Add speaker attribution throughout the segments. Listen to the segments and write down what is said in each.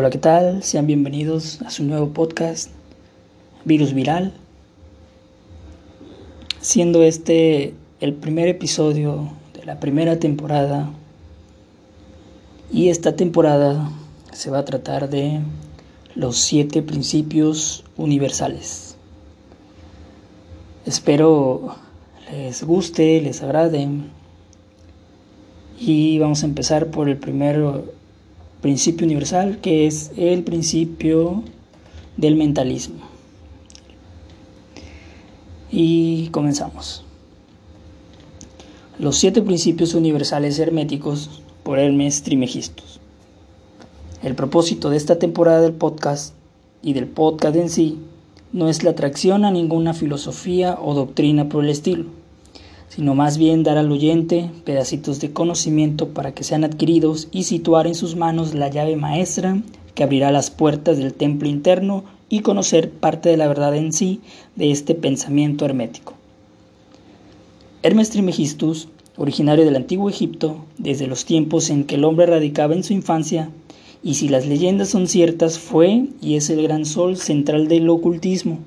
Speaker 1: Hola, ¿qué tal? Sean bienvenidos a su nuevo podcast, Virus Viral. Siendo este el primer episodio de la primera temporada. Y esta temporada se va a tratar de los siete principios universales. Espero les guste, les agrade. Y vamos a empezar por el primer principio universal, que es el principio del mentalismo. Y comenzamos. Los siete principios universales herméticos por Hermes Trimegistus. El propósito de esta temporada del podcast y del podcast en sí no es la atracción a ninguna filosofía o doctrina por el estilo sino más bien dar al oyente pedacitos de conocimiento para que sean adquiridos y situar en sus manos la llave maestra que abrirá las puertas del templo interno y conocer parte de la verdad en sí de este pensamiento hermético. Hermes Trimegistus, originario del antiguo Egipto, desde los tiempos en que el hombre radicaba en su infancia, y si las leyendas son ciertas, fue y es el gran sol central del ocultismo,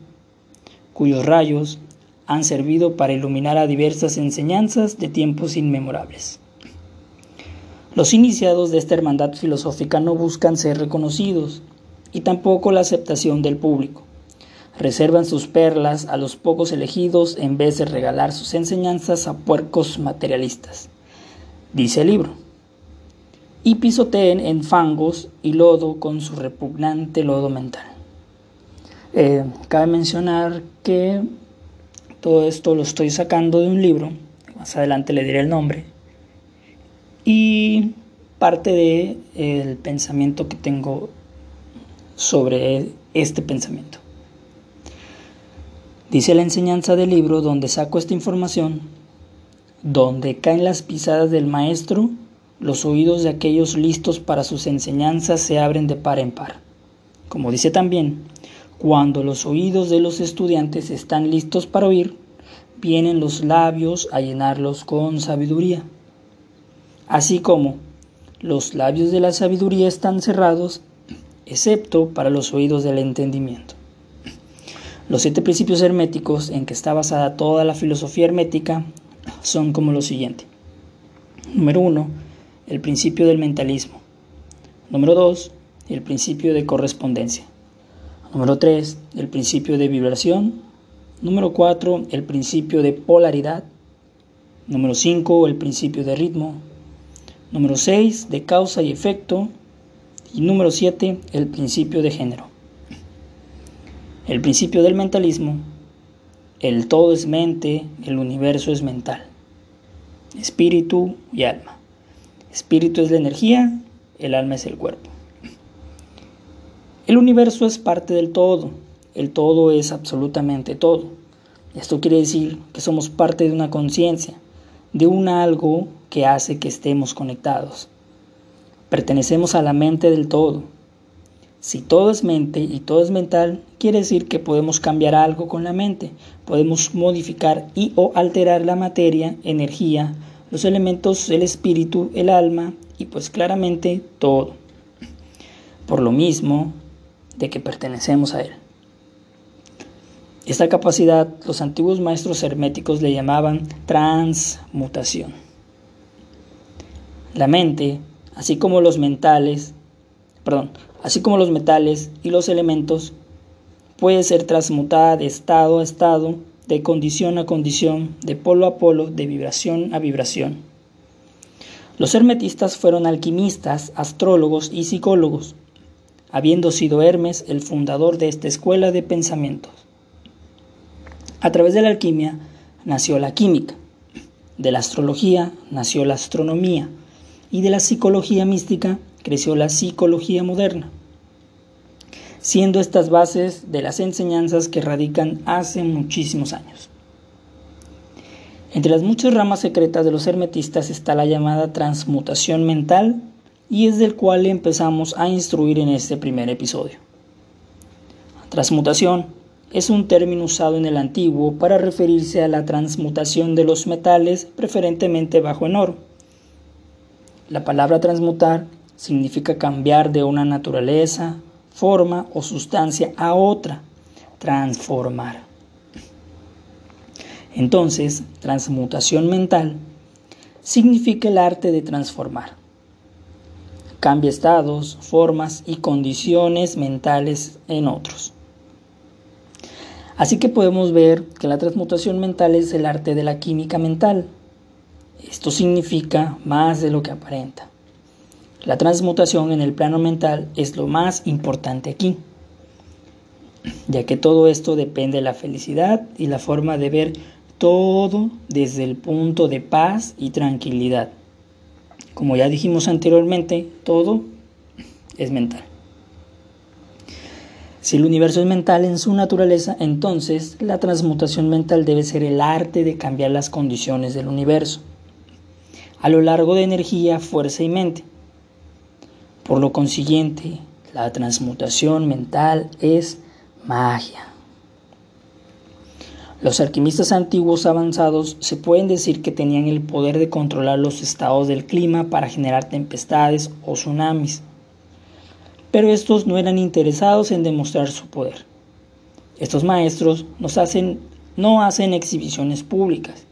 Speaker 1: cuyos rayos han servido para iluminar a diversas enseñanzas de tiempos inmemorables. Los iniciados de esta hermandad filosófica no buscan ser reconocidos y tampoco la aceptación del público. Reservan sus perlas a los pocos elegidos en vez de regalar sus enseñanzas a puercos materialistas, dice el libro. Y pisoteen en fangos y lodo con su repugnante lodo mental. Eh, cabe mencionar que todo esto lo estoy sacando de un libro, más adelante le diré el nombre, y parte del el pensamiento que tengo sobre este pensamiento. Dice la enseñanza del libro donde saco esta información, donde caen las pisadas del maestro, los oídos de aquellos listos para sus enseñanzas se abren de par en par. Como dice también, cuando los oídos de los estudiantes están listos para oír, vienen los labios a llenarlos con sabiduría. Así como los labios de la sabiduría están cerrados, excepto para los oídos del entendimiento. Los siete principios herméticos en que está basada toda la filosofía hermética son como lo siguiente. Número uno, el principio del mentalismo. Número dos, el principio de correspondencia. Número 3, el principio de vibración. Número 4, el principio de polaridad. Número 5, el principio de ritmo. Número 6, de causa y efecto. Y número 7, el principio de género. El principio del mentalismo. El todo es mente, el universo es mental. Espíritu y alma. Espíritu es la energía, el alma es el cuerpo. El universo es parte del todo, el todo es absolutamente todo. Esto quiere decir que somos parte de una conciencia, de un algo que hace que estemos conectados. Pertenecemos a la mente del todo. Si todo es mente y todo es mental, quiere decir que podemos cambiar algo con la mente, podemos modificar y o alterar la materia, energía, los elementos, el espíritu, el alma y pues claramente todo. Por lo mismo, de que pertenecemos a Él. Esta capacidad los antiguos maestros herméticos le llamaban transmutación. La mente, así como los mentales, perdón, así como los metales y los elementos, puede ser transmutada de estado a estado, de condición a condición, de polo a polo, de vibración a vibración. Los hermetistas fueron alquimistas, astrólogos y psicólogos, habiendo sido Hermes el fundador de esta escuela de pensamientos. A través de la alquimia nació la química, de la astrología nació la astronomía y de la psicología mística creció la psicología moderna, siendo estas bases de las enseñanzas que radican hace muchísimos años. Entre las muchas ramas secretas de los hermetistas está la llamada transmutación mental y es del cual empezamos a instruir en este primer episodio. Transmutación es un término usado en el antiguo para referirse a la transmutación de los metales, preferentemente bajo en oro. La palabra transmutar significa cambiar de una naturaleza, forma o sustancia a otra, transformar. Entonces, transmutación mental significa el arte de transformar. Cambia estados, formas y condiciones mentales en otros. Así que podemos ver que la transmutación mental es el arte de la química mental. Esto significa más de lo que aparenta. La transmutación en el plano mental es lo más importante aquí, ya que todo esto depende de la felicidad y la forma de ver todo desde el punto de paz y tranquilidad. Como ya dijimos anteriormente, todo es mental. Si el universo es mental en su naturaleza, entonces la transmutación mental debe ser el arte de cambiar las condiciones del universo a lo largo de energía, fuerza y mente. Por lo consiguiente, la transmutación mental es magia. Los alquimistas antiguos avanzados se pueden decir que tenían el poder de controlar los estados del clima para generar tempestades o tsunamis. Pero estos no eran interesados en demostrar su poder. Estos maestros no hacen exhibiciones públicas,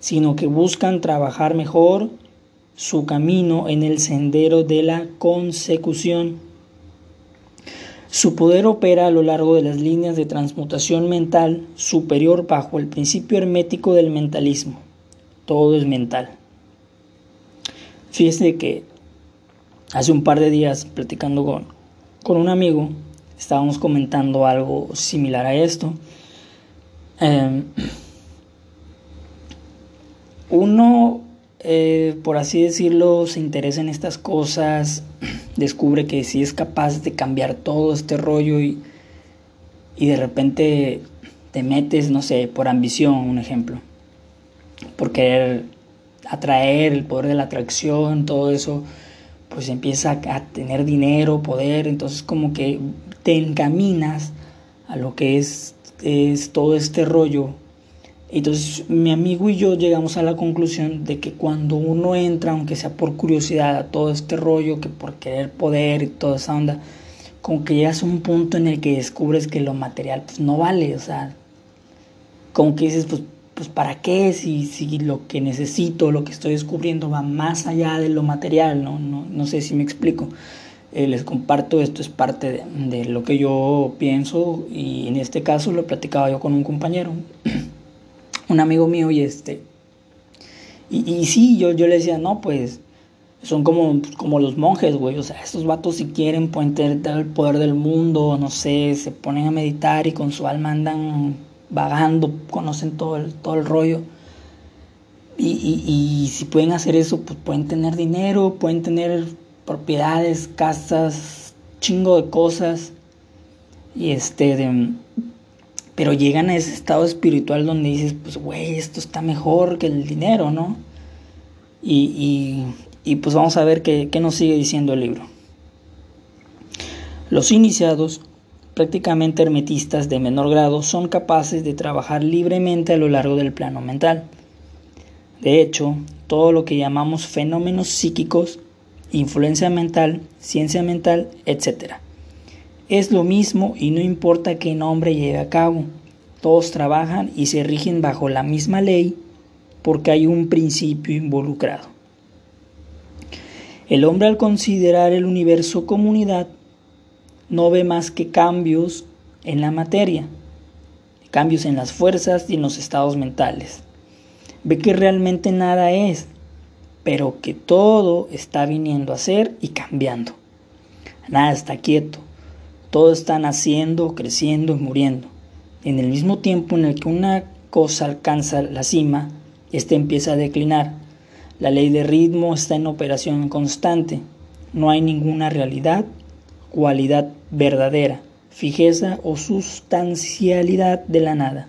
Speaker 1: sino que buscan trabajar mejor su camino en el sendero de la consecución. Su poder opera a lo largo de las líneas de transmutación mental superior bajo el principio hermético del mentalismo. Todo es mental. Fíjese que hace un par de días platicando con, con un amigo, estábamos comentando algo similar a esto. Em, uno, eh, por así decirlo, se interesa en estas cosas descubre que si es capaz de cambiar todo este rollo y, y de repente te metes, no sé, por ambición, un ejemplo, por querer atraer el poder de la atracción, todo eso, pues empieza a tener dinero, poder, entonces como que te encaminas a lo que es, es todo este rollo entonces mi amigo y yo llegamos a la conclusión de que cuando uno entra, aunque sea por curiosidad, a todo este rollo, que por querer poder y toda esa onda, como que llegas a un punto en el que descubres que lo material pues no vale, o sea, como que dices, pues, pues para qué si, si lo que necesito, lo que estoy descubriendo va más allá de lo material, no, no, no sé si me explico. Eh, les comparto, esto es parte de, de lo que yo pienso y en este caso lo platicaba yo con un compañero. un amigo mío y este... Y, sí, yo, yo le decía, no, pues son como, como los monjes, güey. O sea, estos vatos si quieren pueden tener el poder del mundo, no sé, se ponen a meditar y con su alma andan vagando, conocen todo el, todo el rollo. Y, y, y si pueden hacer eso, pues pueden tener dinero, pueden tener propiedades, casas, chingo de cosas. Y este, de, pero llegan a ese estado espiritual donde dices, pues, güey, esto está mejor que el dinero, ¿no? Y, y, pues vamos a ver qué, qué nos sigue diciendo el libro. Los iniciados, prácticamente hermetistas de menor grado, son capaces de trabajar libremente a lo largo del plano mental. De hecho, todo lo que llamamos fenómenos psíquicos, influencia mental, ciencia mental, etc es lo mismo y no importa qué nombre lleve a cabo. Todos trabajan y se rigen bajo la misma ley porque hay un principio involucrado. El hombre al considerar el universo comunidad no ve más que cambios en la materia, cambios en las fuerzas y en los estados mentales. Ve que realmente nada es, pero que todo está viniendo a ser y cambiando. Nada está quieto. Todo está naciendo, creciendo y muriendo. En el mismo tiempo en el que una cosa alcanza la cima, ésta empieza a declinar. La ley de ritmo está en operación constante. No hay ninguna realidad, cualidad verdadera, fijeza o sustancialidad de la nada.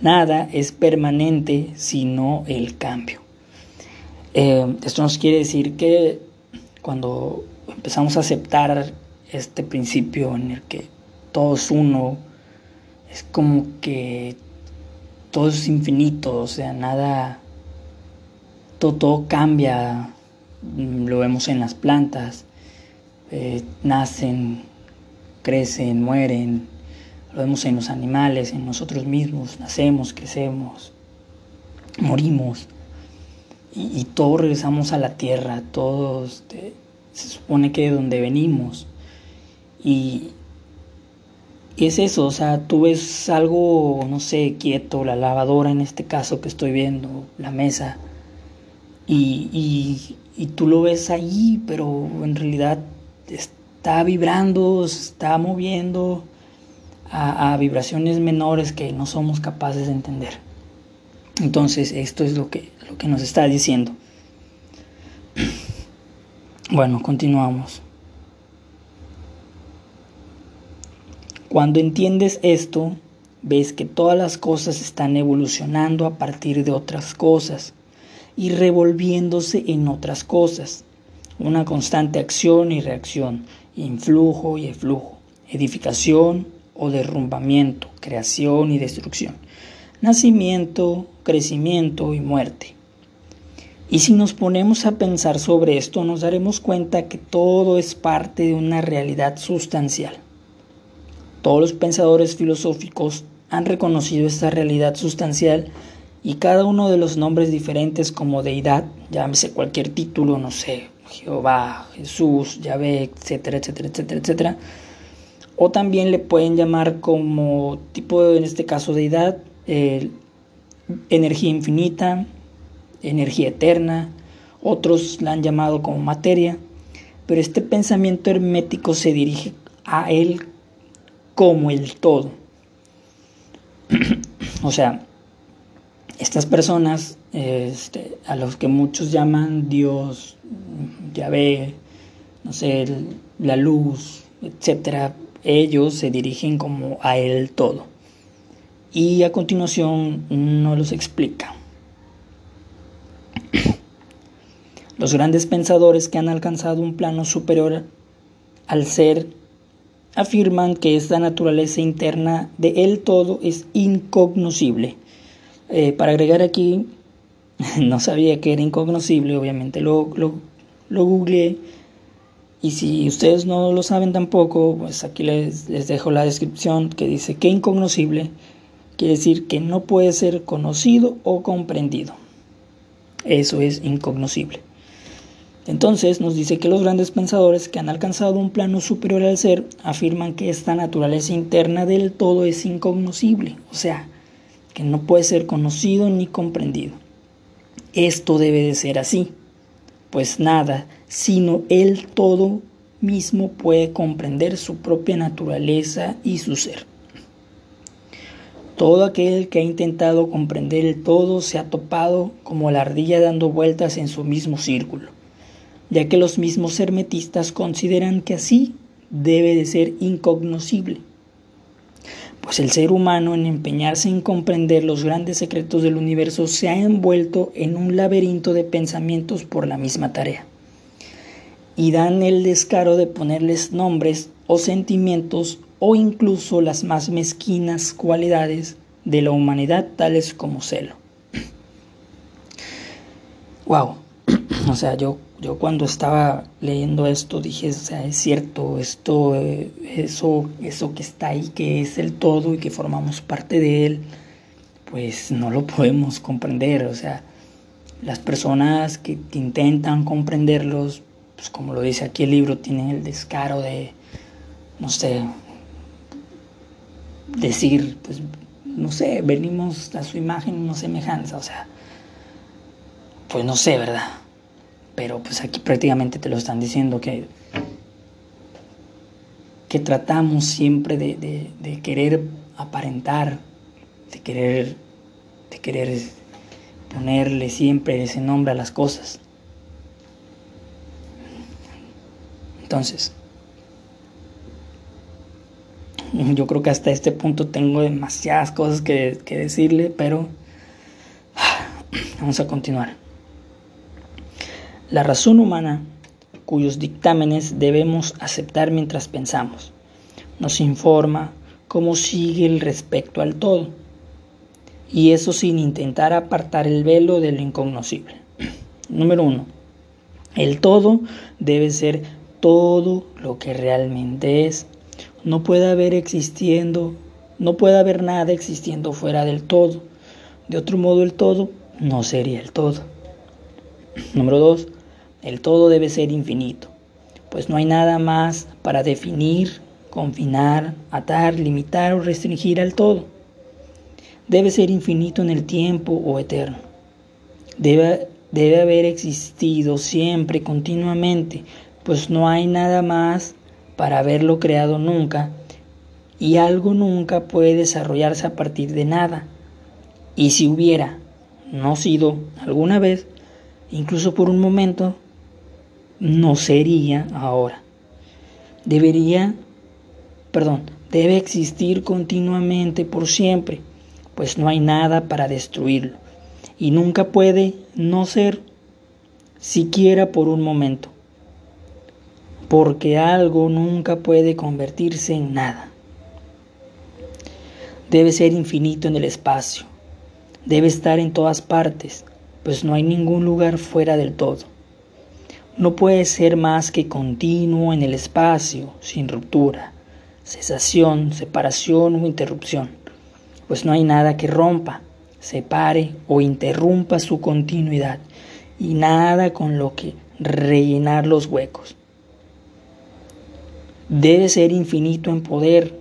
Speaker 1: Nada es permanente sino el cambio. Eh, esto nos quiere decir que cuando empezamos a aceptar este principio en el que todo es uno, es como que todo es infinito, o sea, nada, todo, cambia, mm, lo vemos en las plantas, eh, nacen, crecen, mueren, lo vemos en los animales, en nosotros mismos, nacemos, crecemos, morimos. Y, todos regresamos a la tierra, todos este, se supone que de donde venimos y, es eso, o sea, tú ves algo, no sé, quieto, la lavadora en este caso que estoy viendo, la mesa, y, y, tú lo ves ahí, pero en realidad está vibrando, está moviendo a, a, vibraciones menores que no somos capaces de entender. Entonces, esto es lo que, lo que nos está diciendo. Bueno, continuamos. Cuando entiendes esto, ves que todas las cosas están evolucionando a partir de otras cosas y revolviéndose en otras cosas. Una constante acción y reacción, influjo y eflujo, edificación o derrumbamiento, creación y destrucción, nacimiento, crecimiento y muerte. Y si nos ponemos a pensar sobre esto, nos daremos cuenta que todo es parte de una realidad sustancial. Todos los pensadores filosóficos han reconocido esta realidad sustancial y cada uno de los nombres diferentes como deidad, llámese cualquier título, no sé, Jehová, Jesús, Yahvé, etcétera, etcétera, etcétera, etcétera, o también le pueden llamar como tipo, en este caso, deidad, energía infinita, energía eterna, otros la han llamado como materia, pero este pensamiento hermético se dirige a él como el todo. o sea, estas personas, este, a los que muchos llaman Dios, Yahvé, no sé, la luz, etcétera, ellos se dirigen como a el todo. Y a continuación no los explica. Los grandes pensadores que han alcanzado un plano superior al ser afirman que esta naturaleza interna de él todo es incognoscible. Eh, para agregar aquí, no sabía que era incognoscible, obviamente lo, lo, lo googleé. Y si ustedes no lo saben tampoco, pues aquí les, les dejo la descripción que dice que incognoscible quiere decir que no puede ser conocido o comprendido. Eso es incognoscible. Entonces nos dice que los grandes pensadores que han alcanzado un plano superior al ser afirman que esta naturaleza interna del todo es incognoscible, o sea, que no puede ser conocido ni comprendido. Esto debe de ser así, pues nada, sino el todo mismo puede comprender su propia naturaleza y su ser. Todo aquel que ha intentado comprender el todo se ha topado como la ardilla dando vueltas en su mismo círculo ya que los mismos hermetistas consideran que así debe de ser incognoscible. Pues el ser humano en empeñarse en comprender los grandes secretos del universo se ha envuelto en un laberinto de pensamientos por la misma tarea. Y dan el descaro de ponerles nombres o sentimientos o incluso las más mezquinas cualidades de la humanidad tales como celo. Wow. o sea, yo yo cuando estaba leyendo esto dije, o sea, es cierto, esto, eh, eso, eso que está ahí, que es el todo y que formamos parte de él, pues no lo podemos comprender. O sea, las personas que, intentan comprenderlos, pues como lo dice aquí el libro, tienen el descaro de, no sé, decir, pues, no sé, venimos a su imagen no semejanza, o sea, pues no sé, ¿verdad? Pero pues aquí prácticamente te lo están diciendo que, que tratamos siempre de, de, querer aparentar, de querer, de querer ponerle siempre ese nombre a las cosas. Entonces, yo creo que hasta este punto tengo demasiadas cosas que, que decirle, pero vamos a continuar. La razón humana, cuyos dictámenes debemos aceptar mientras pensamos, nos informa cómo sigue el respecto al todo, y eso sin intentar apartar el velo de lo incognoscible. Número uno, El todo debe ser todo lo que realmente es. No puede haber existiendo, no puede haber nada existiendo fuera del todo. De otro modo el todo no sería el todo. Número dos, el todo debe ser infinito, pues no hay nada más para definir, confinar, atar, limitar o restringir al todo. Debe ser infinito en el tiempo o eterno. Debe, debe haber existido siempre, continuamente, pues no hay nada más para haberlo creado nunca y algo nunca puede desarrollarse a partir de nada. Y si hubiera no sido alguna vez, incluso por un momento, no sería ahora. Debería, perdón, debe existir continuamente por siempre, pues no hay nada para destruirlo y nunca puede no ser siquiera por un momento, porque algo nunca puede convertirse en nada. Debe ser infinito en el espacio, debe estar en todas partes, pues no hay ningún lugar fuera del todo. No puede ser más que continuo en el espacio, sin ruptura, cesación, separación o interrupción, pues no hay nada que rompa, separe o interrumpa su continuidad y nada con lo que rellenar los huecos. Debe ser infinito en poder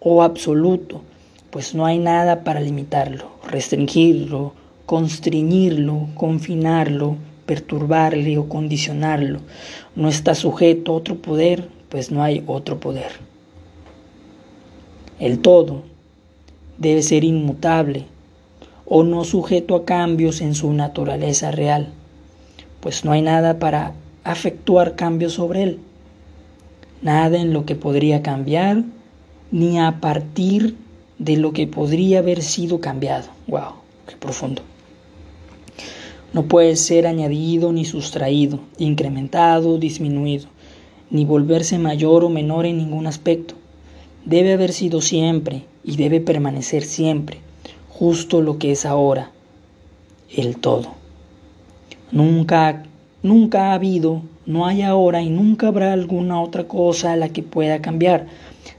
Speaker 1: o absoluto, pues no hay nada para limitarlo, restringirlo, constreñirlo, confinarlo, perturbarle o condicionarlo. No está sujeto a otro poder, pues no hay otro poder. El todo debe ser inmutable o no sujeto a cambios en su naturaleza real, pues no hay nada para afectuar cambios sobre él, nada en lo que podría cambiar, ni a partir de lo que podría haber sido cambiado. ¡Wow! ¡Qué profundo! No puede ser añadido ni sustraído, incrementado, disminuido, ni volverse mayor o menor en ningún aspecto. Debe haber sido siempre y debe permanecer siempre, justo lo que es ahora, el todo. Nunca, nunca ha habido, no hay ahora y nunca habrá alguna otra cosa a la que pueda cambiar,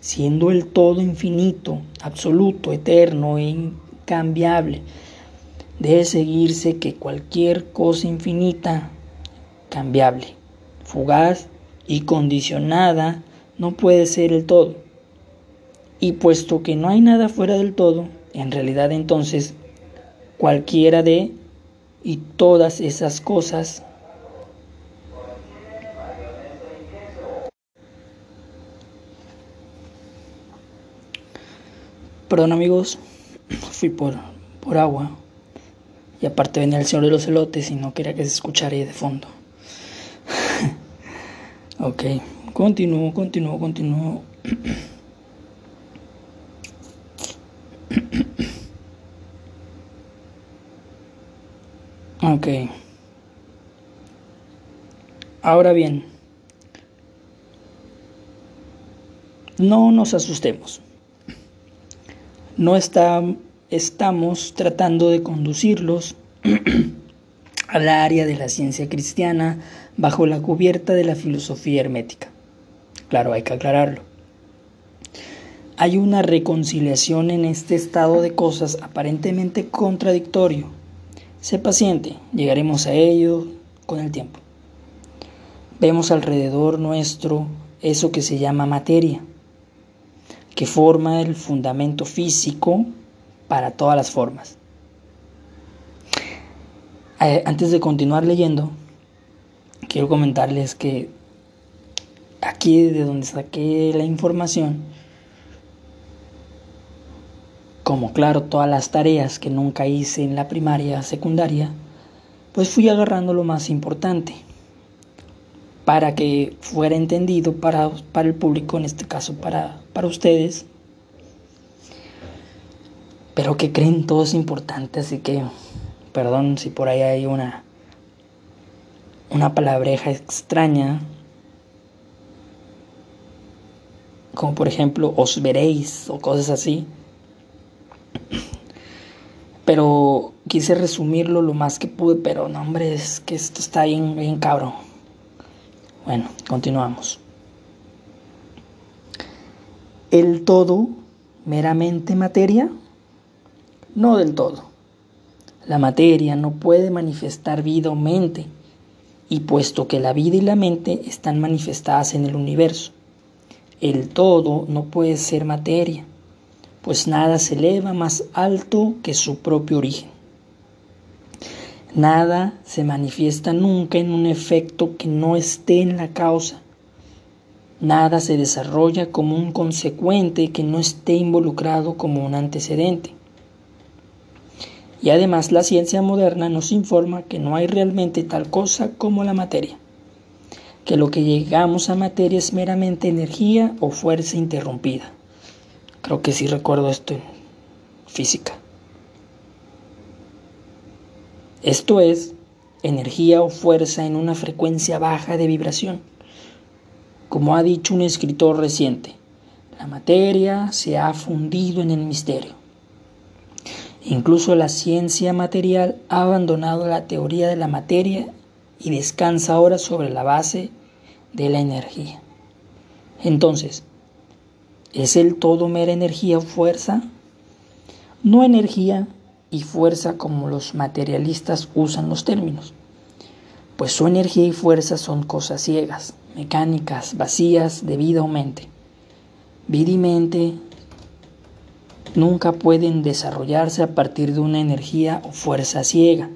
Speaker 1: siendo el todo infinito, absoluto, eterno e incambiable debe seguirse que cualquier cosa infinita, cambiable, fugaz y condicionada no puede ser el todo. Y puesto que no hay nada fuera del todo, en realidad entonces cualquiera de y todas esas cosas Perdón amigos, fui por, por agua. Aparte venía el señor de los elotes y no quería que se escuchara ahí de fondo. ok, continúo, continúo, continúo. ok. Ahora bien, no nos asustemos. No está estamos tratando de conducirlos al área de la ciencia cristiana bajo la cubierta de la filosofía hermética. Claro, hay que aclararlo. Hay una reconciliación en este estado de cosas aparentemente contradictorio. Sé paciente, llegaremos a ello con el tiempo. Vemos alrededor nuestro eso que se llama materia, que forma el fundamento físico para todas las formas. Eh, antes de continuar leyendo, quiero comentarles que aquí de donde saqué la información, como claro todas las tareas que nunca hice en la primaria, secundaria, pues fui agarrando lo más importante para que fuera entendido para, para el público, en este caso para, para ustedes, pero que creen todo es importante, así que perdón si por ahí hay una una palabreja extraña, como por ejemplo os veréis o cosas así. Pero quise resumirlo lo más que pude, pero no hombre, es que esto está bien, bien cabrón. Bueno, continuamos. ¿El todo meramente materia? No del todo. La materia no puede manifestar vida o mente, y puesto que la vida y la mente están manifestadas en el universo, el todo no puede ser materia, pues nada se eleva más alto que su propio origen. Nada se manifiesta nunca en un efecto que no esté en la causa. Nada se desarrolla como un consecuente que no esté involucrado como un antecedente. Y además la ciencia moderna nos informa que no hay realmente tal cosa como la materia, que lo que llegamos a materia es meramente energía o fuerza interrumpida. Creo que sí recuerdo esto en física. Esto es energía o fuerza en una frecuencia baja de vibración. Como ha dicho un escritor reciente, la materia se ha fundido en el misterio. Incluso la ciencia material ha abandonado la teoría de la materia y descansa ahora sobre la base de la energía. Entonces, ¿es el todo mera energía o fuerza? No energía y fuerza como los materialistas usan los términos, pues su energía y fuerza son cosas ciegas, mecánicas, vacías de vida o mente. Vida y mente nunca pueden desarrollarse a partir de una energía o fuerza ciega,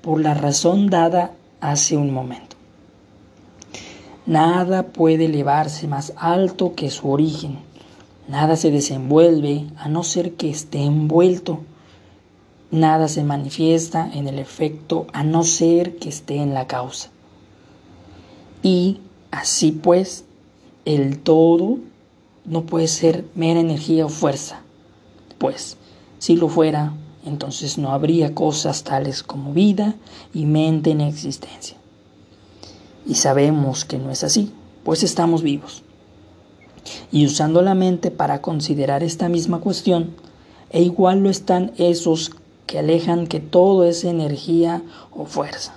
Speaker 1: por la razón dada hace un momento. Nada puede elevarse más alto que su origen, nada se desenvuelve a no ser que esté envuelto, nada se manifiesta en el efecto a no ser que esté en la causa. Y así pues, el todo no puede ser mera energía o fuerza, pues si lo fuera, entonces no habría cosas tales como vida y mente en existencia. Y sabemos que no es así, pues estamos vivos. Y usando la mente para considerar esta misma cuestión, e igual lo están esos que alejan que todo es energía o fuerza.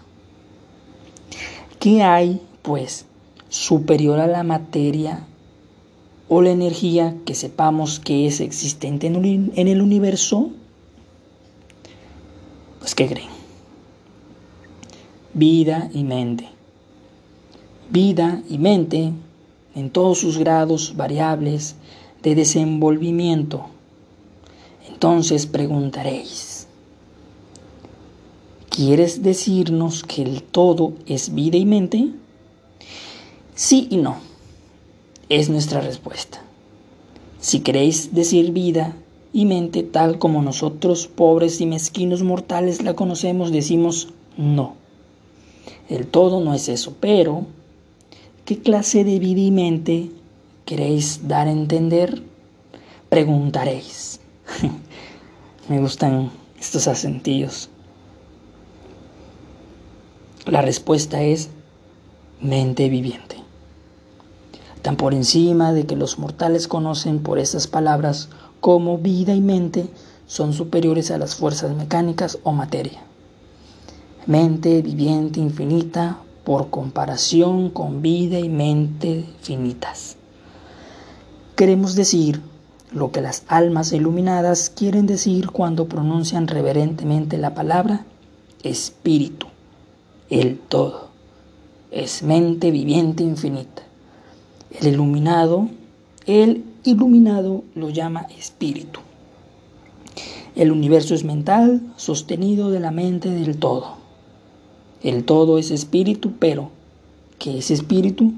Speaker 1: ¿Qué hay, pues, superior a la materia o la energía que sepamos que es existente en el universo, pues ¿qué creen? Vida y mente. Vida y mente en todos sus grados variables de desenvolvimiento. Entonces preguntaréis, ¿quieres decirnos que el todo es vida y mente? Sí y no es nuestra respuesta. Si queréis decir vida y mente tal como nosotros, pobres y mezquinos mortales, la conocemos, decimos no. El todo no es eso, pero ¿qué clase de vida y mente queréis dar a entender? Preguntaréis. Me gustan estos acentillos. La respuesta es mente viviente tan por encima de que los mortales conocen por estas palabras como vida y mente son superiores a las fuerzas mecánicas o materia. Mente viviente infinita por comparación con vida y mente finitas. Queremos decir lo que las almas iluminadas quieren decir cuando pronuncian reverentemente la palabra espíritu, el todo. Es mente viviente infinita. El iluminado, el iluminado lo llama espíritu. El universo es mental, sostenido de la mente del todo. El todo es espíritu, pero ¿qué es espíritu?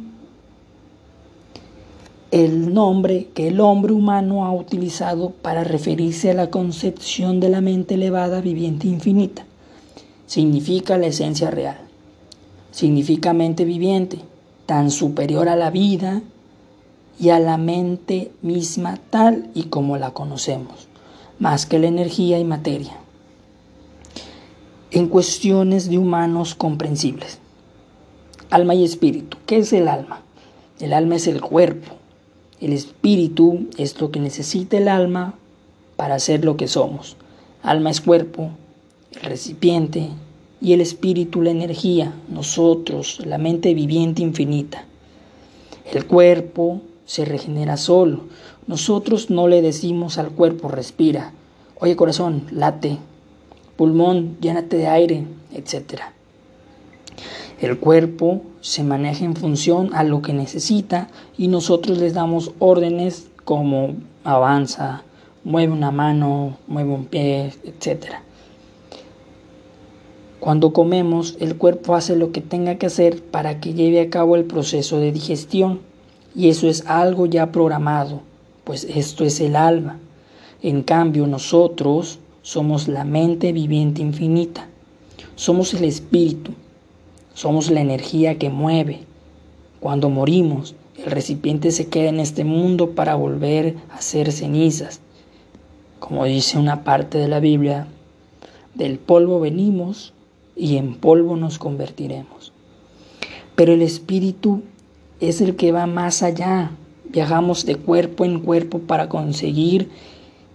Speaker 1: El nombre que el hombre humano ha utilizado para referirse a la concepción de la mente elevada, viviente infinita. Significa la esencia real. Significa mente viviente tan superior a la vida y a la mente misma tal y como la conocemos, más que la energía y materia. En cuestiones de humanos comprensibles. Alma y espíritu. ¿Qué es el alma? El alma es el cuerpo. El espíritu es lo que necesita el alma para ser lo que somos. Alma es cuerpo, el recipiente, y el espíritu la energía, nosotros la mente viviente infinita. El cuerpo se regenera solo. Nosotros no le decimos al cuerpo respira, oye corazón, late, pulmón, llénate de aire, etc. El cuerpo se maneja en función a lo que necesita y nosotros les damos órdenes como avanza, mueve una mano, mueve un pie, etc. Cuando comemos, el cuerpo hace lo que tenga que hacer para que lleve a cabo el proceso de digestión, y eso es algo ya programado, pues esto es el alma. En cambio, nosotros somos la mente viviente infinita, somos el espíritu, somos la energía que mueve. Cuando morimos, el recipiente se queda en este mundo para volver a ser cenizas. Como dice una parte de la Biblia, del polvo venimos y en polvo nos convertiremos. Pero el espíritu es el que va más allá. Viajamos de cuerpo en cuerpo para conseguir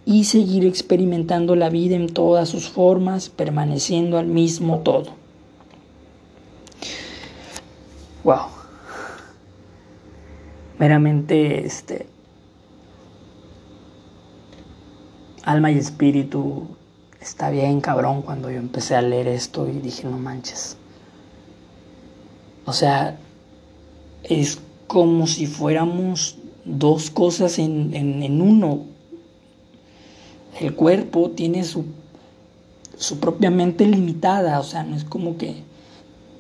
Speaker 1: y seguir experimentando la vida en todas sus formas, permaneciendo al mismo todo. Wow. Meramente este alma y espíritu está bien cabrón cuando yo empecé a leer esto y dije, no manches. O sea, es como si fuéramos dos cosas en, en, uno. El cuerpo tiene su, su propia mente limitada, o sea, no es como que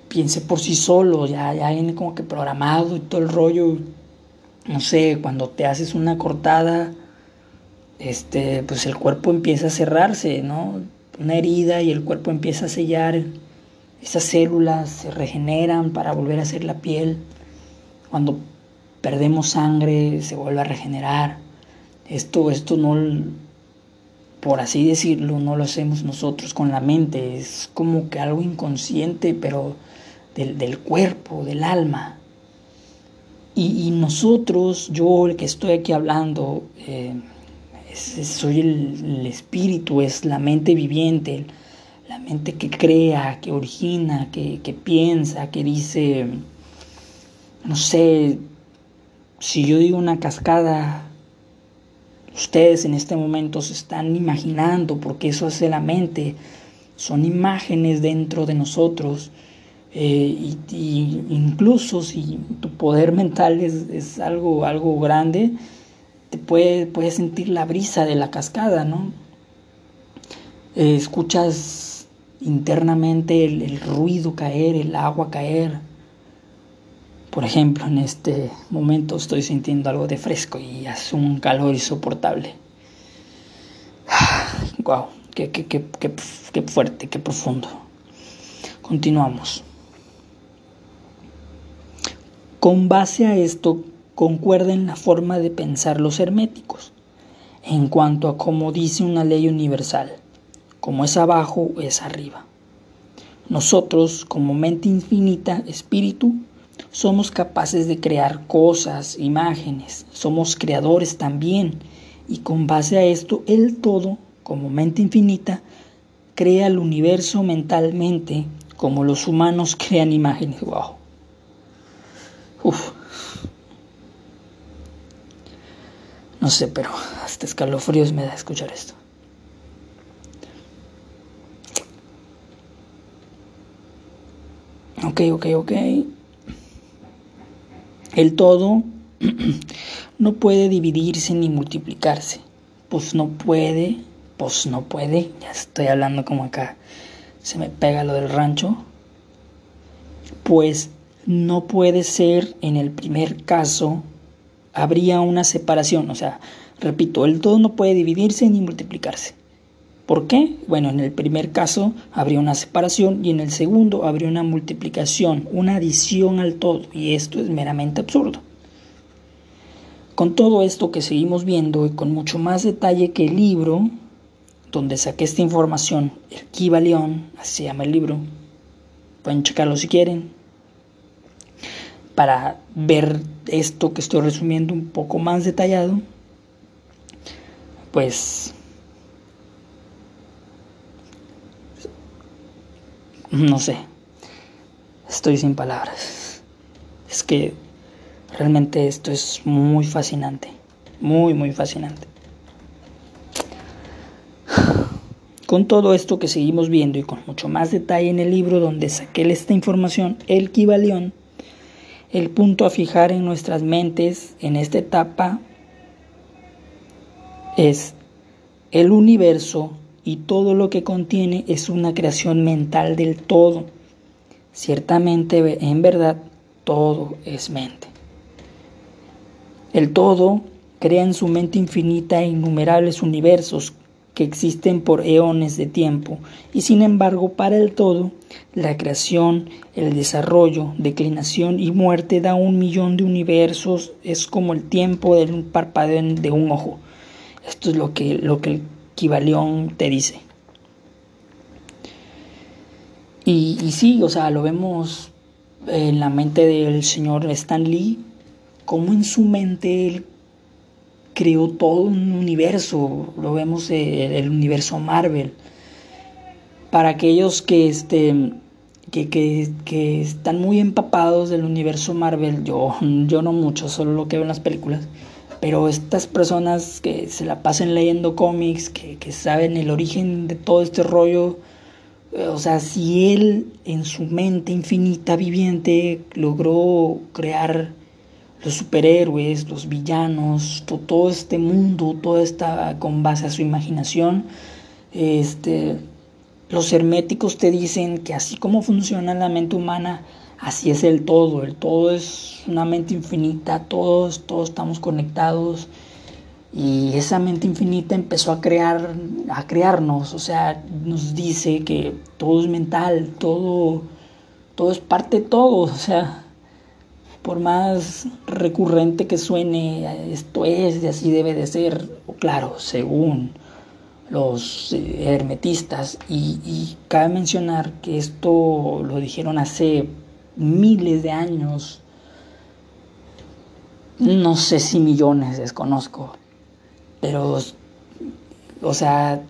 Speaker 1: piense por sí solo, ya, ya viene como que programado y todo el rollo. No sé, cuando te haces una cortada, este, pues el cuerpo empieza a cerrarse, ¿no? Una herida y el cuerpo empieza a sellar, esas células se regeneran para volver a ser la piel. Cuando perdemos sangre se vuelve a regenerar. Esto, esto no, por así decirlo, no lo hacemos nosotros con la mente, es como que algo inconsciente, pero del, cuerpo, del alma. Y, nosotros, yo el que estoy aquí hablando, eh, soy el, espíritu, es la mente viviente, la mente que crea, que origina, que, piensa, que dice, no sé, si yo digo una cascada, ustedes en este momento se están imaginando, porque eso hace la mente, son imágenes dentro de nosotros. Eh, y, incluso si tu poder mental es, es algo, algo grande, te puedes puede sentir la brisa de la cascada, ¿no? Eh, escuchas internamente el, ruido caer, el agua caer. Por ejemplo, en este momento estoy sintiendo algo de fresco y hace un calor insoportable. ¡Wow! Qué, qué, qué, qué, fuerte, qué profundo. Continuamos. Con base a esto, concuerda en la forma de pensar los herméticos, en cuanto a cómo dice una ley universal, como es abajo es arriba. Nosotros, como mente infinita, espíritu, somos capaces de crear cosas, imágenes, somos creadores también, y con base a esto, el todo, como mente infinita, crea el universo mentalmente, como los humanos crean imágenes. Wow. Uf. No sé, pero hasta escalofríos me da escuchar esto. Ok, ok, ok. El todo no puede dividirse ni multiplicarse. Pues no puede, pues no puede. Ya estoy hablando como acá. Se me pega lo del rancho. Pues no puede ser en el primer caso habría una separación. O sea, repito, el todo no puede dividirse ni multiplicarse. ¿Por qué? Bueno, en el primer caso habría una separación y en el segundo habría una multiplicación, una adición al todo, y esto es meramente absurdo. Con todo esto que seguimos viendo y con mucho más detalle que el libro, donde saqué esta información, el Kibalión, así se llama el libro, pueden checarlo si quieren, para ver esto que estoy resumiendo un poco más detallado, pues no sé, estoy sin palabras. Es que realmente esto es muy fascinante, muy, muy fascinante. Con todo esto que seguimos viendo y con mucho más detalle en el libro donde saqué esta información, el Kibalión, el punto a fijar en nuestras mentes en esta etapa es el universo y todo lo que contiene es una creación mental del todo. Ciertamente, en verdad, todo es mente. El todo crea en su mente infinita innumerables universos existen por eones de tiempo, y sin embargo para el todo, la creación, el desarrollo, declinación y muerte da un millón de universos, es como el tiempo de un parpadeo de un ojo. Esto es lo que, lo que el Kibalión te dice. Y, y sí, o sea, lo vemos en la mente del señor Stan Lee, como en su mente él creó todo un universo, lo vemos en el universo Marvel. Para aquellos que, este, que, que, están muy empapados del universo Marvel, yo, yo no mucho, solo lo que veo en las películas, pero estas personas que se la pasan leyendo cómics, que, que saben el origen de todo este rollo, eh, o sea, si él en su mente infinita viviente logró crear los superhéroes, los villanos, todo, este mundo, todo está con base a su imaginación. Este, los herméticos te dicen que así como funciona la mente humana, así es el todo. El todo es una mente infinita, todos, estamos conectados. Y esa mente infinita empezó a crear, a crearnos, o sea, nos dice que todo es mental, todo, todo es parte de todo, o sea, por más recurrente que suene, esto es y así debe de ser, claro, según los eh, hermetistas, y, cabe mencionar que esto lo dijeron hace miles de años, no sé si millones, desconozco, pero, o sea,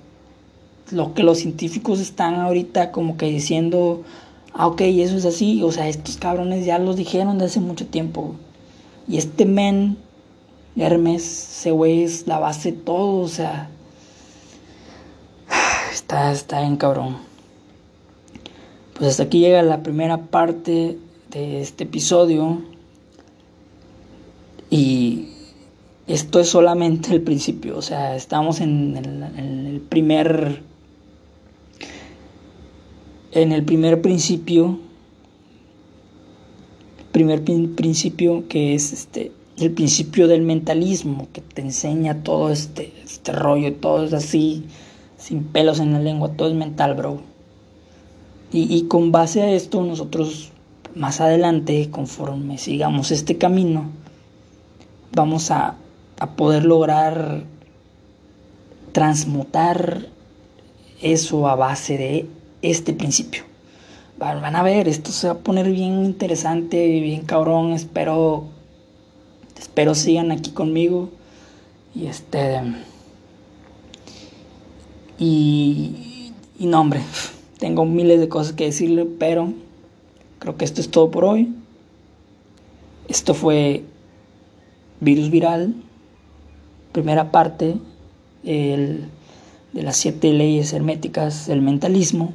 Speaker 1: lo que los científicos están ahorita como que diciendo ah, ok, eso es así, o sea, estos cabrones ya los dijeron de hace mucho tiempo. Y este men, Hermes, ese güey es la base de todo, o sea, está, está bien cabrón. Pues hasta aquí llega la primera parte de este episodio. Y esto es solamente el principio, o sea, estamos en el primer en el primer principio, primer principio que es este, el principio del mentalismo, que te enseña todo este, este rollo, todo es así, sin pelos en la lengua, todo es mental, bro. Y, con base a esto nosotros más adelante, conforme sigamos este camino, vamos a, a poder lograr transmutar eso a base de este principio. Van a ver, esto se va a poner bien interesante, bien cabrón. Espero, espero sigan aquí conmigo. Y este. Y, y no, hombre, tengo miles de cosas que decirle, pero creo que esto es todo por hoy. Esto fue Virus Viral, primera parte el, de las siete leyes herméticas del mentalismo.